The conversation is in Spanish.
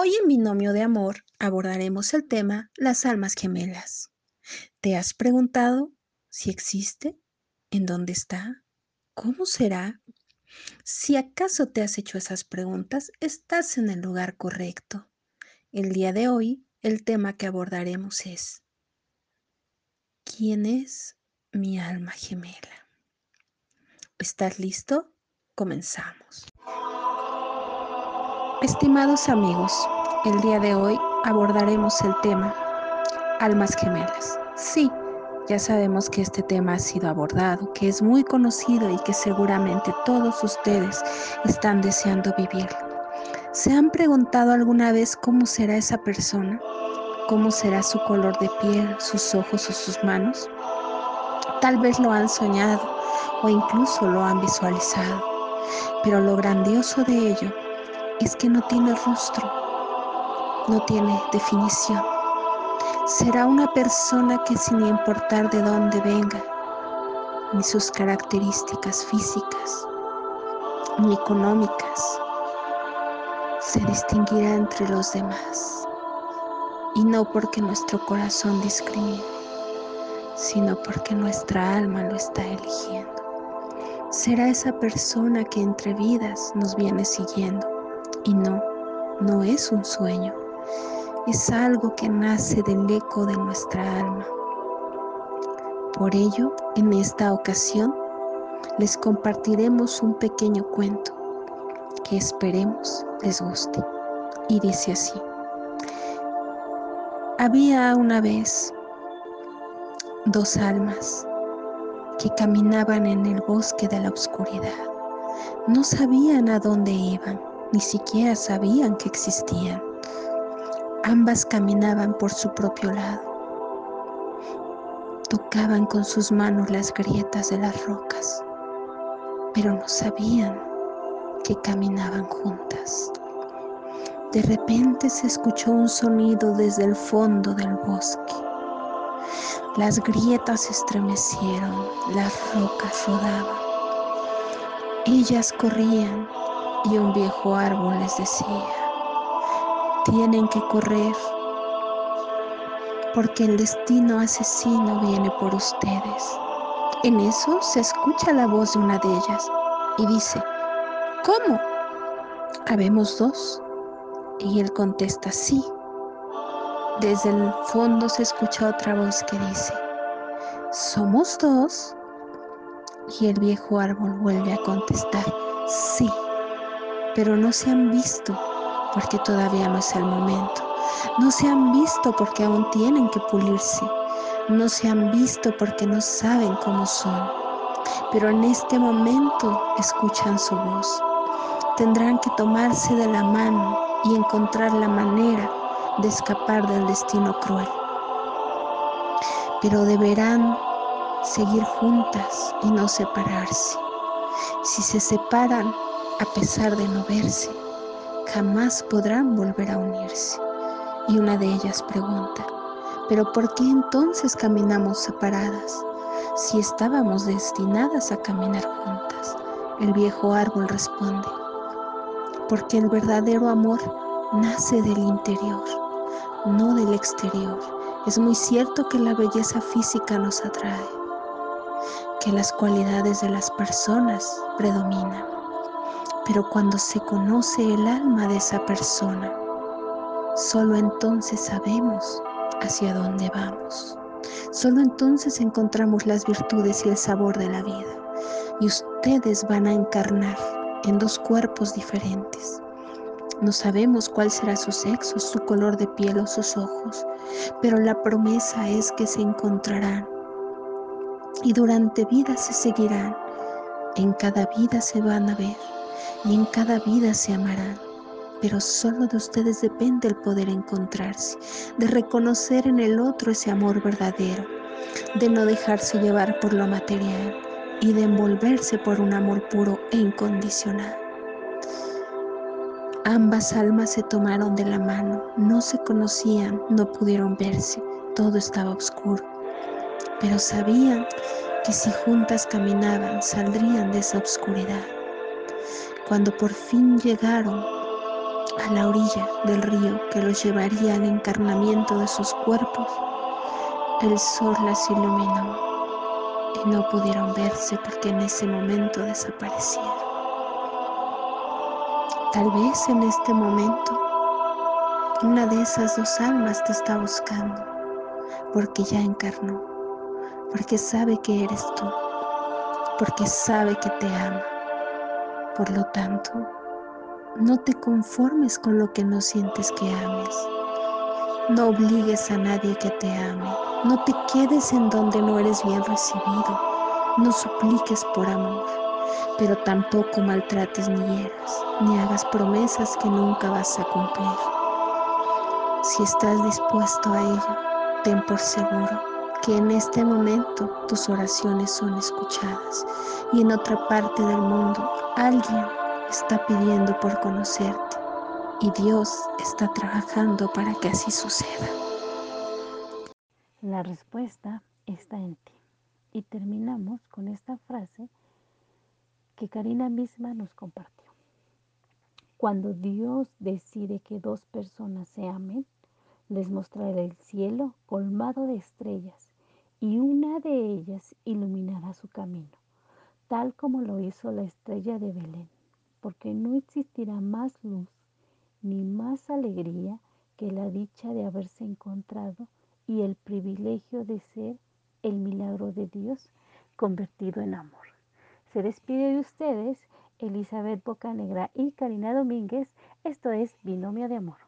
Hoy en Binomio de Amor abordaremos el tema las almas gemelas. ¿Te has preguntado si existe? ¿En dónde está? ¿Cómo será? Si acaso te has hecho esas preguntas, estás en el lugar correcto. El día de hoy, el tema que abordaremos es ¿Quién es mi alma gemela? ¿Estás listo? Comenzamos. Estimados amigos, el día de hoy abordaremos el tema almas gemelas. Sí, ya sabemos que este tema ha sido abordado, que es muy conocido y que seguramente todos ustedes están deseando vivir. ¿Se han preguntado alguna vez cómo será esa persona? ¿Cómo será su color de piel, sus ojos o sus manos? Tal vez lo han soñado o incluso lo han visualizado, pero lo grandioso de ello es que no tiene rostro, no tiene definición. Será una persona que sin importar de dónde venga, ni sus características físicas, ni económicas, se distinguirá entre los demás. Y no porque nuestro corazón discrimine, sino porque nuestra alma lo está eligiendo. Será esa persona que entre vidas nos viene siguiendo y no, no es un sueño, es algo que nace del eco de nuestra alma. Por ello, en esta ocasión, les compartiremos un pequeño cuento que esperemos les guste. Y dice así. Había una vez dos almas que caminaban en el bosque de la oscuridad. No sabían a dónde iban ni siquiera sabían que existían. Ambas caminaban por su propio lado. Tocaban con sus manos las grietas de las rocas, pero no sabían que caminaban juntas. De repente se escuchó un sonido desde el fondo del bosque. Las grietas se estremecieron, las rocas rodaban. Ellas corrían y un viejo árbol les decía, tienen que correr porque el destino asesino viene por ustedes. En eso se escucha la voz de una de ellas y dice, ¿cómo? Habemos dos. Y él contesta, sí. Desde el fondo se escucha otra voz que dice, ¿somos dos? Y el viejo árbol vuelve a contestar, sí pero no se han visto porque todavía no es el momento. No se han visto porque aún tienen que pulirse. No se han visto porque no saben cómo son. Pero en este momento escuchan su voz. Tendrán que tomarse de la mano y encontrar la manera de escapar del destino cruel. Pero deberán seguir juntas y no separarse. Si se separan, a pesar de no verse, jamás podrán volver a unirse. Y una de ellas pregunta, ¿pero por qué entonces caminamos separadas si estábamos destinadas a caminar juntas? El viejo árbol responde, porque el verdadero amor nace del interior, no del exterior. Es muy cierto que la belleza física nos atrae, que las cualidades de las personas predominan pero cuando se conoce el alma de esa persona, solo entonces sabemos hacia dónde vamos. Solo entonces encontramos las virtudes y el sabor de la vida. Y ustedes van a encarnar en dos cuerpos diferentes. No sabemos cuál será su sexo, su color de piel o sus ojos, pero la promesa es que se encontrarán y durante vida se seguirán. En cada vida se van a ver y en cada vida se amarán. Pero solo de ustedes depende el poder encontrarse, de reconocer en el otro ese amor verdadero, de no dejarse llevar por lo material y de envolverse por un amor puro e incondicional. Ambas almas se tomaron de la mano, no se conocían, no pudieron verse, todo estaba oscuro, pero sabían que si juntas caminaban saldrían de esa oscuridad. Cuando por fin llegaron a la orilla del río que los llevaría al encarnamiento de sus cuerpos, el sol las iluminó y no pudieron verse porque en ese momento desaparecieron. Tal vez en este momento una de esas dos almas te está buscando porque ya encarnó, porque sabe que eres tú, porque sabe que te ama. Por lo tanto, no te conformes con lo que no sientes que ames. No obligues a nadie que te ame. No te quedes en donde no eres bien recibido. No supliques por amor, pero tampoco maltrates ni hieras, ni hagas promesas que nunca vas a cumplir. Si estás dispuesto a ello, ten por seguro que en este momento tus oraciones son escuchadas y en otra parte del mundo alguien está pidiendo por conocerte y Dios está trabajando para que así suceda. La respuesta está en ti. Y terminamos con esta frase que Karina misma nos compartió. Cuando Dios decide que dos personas se amen, les mostrará el cielo colmado de estrellas y una de ellas iluminará su camino, tal como lo hizo la estrella de Belén, porque no existirá más luz ni más alegría que la dicha de haberse encontrado y el privilegio de ser el milagro de Dios convertido en amor. Se despide de ustedes Elizabeth Bocanegra y Karina Domínguez. Esto es Binomio de Amor.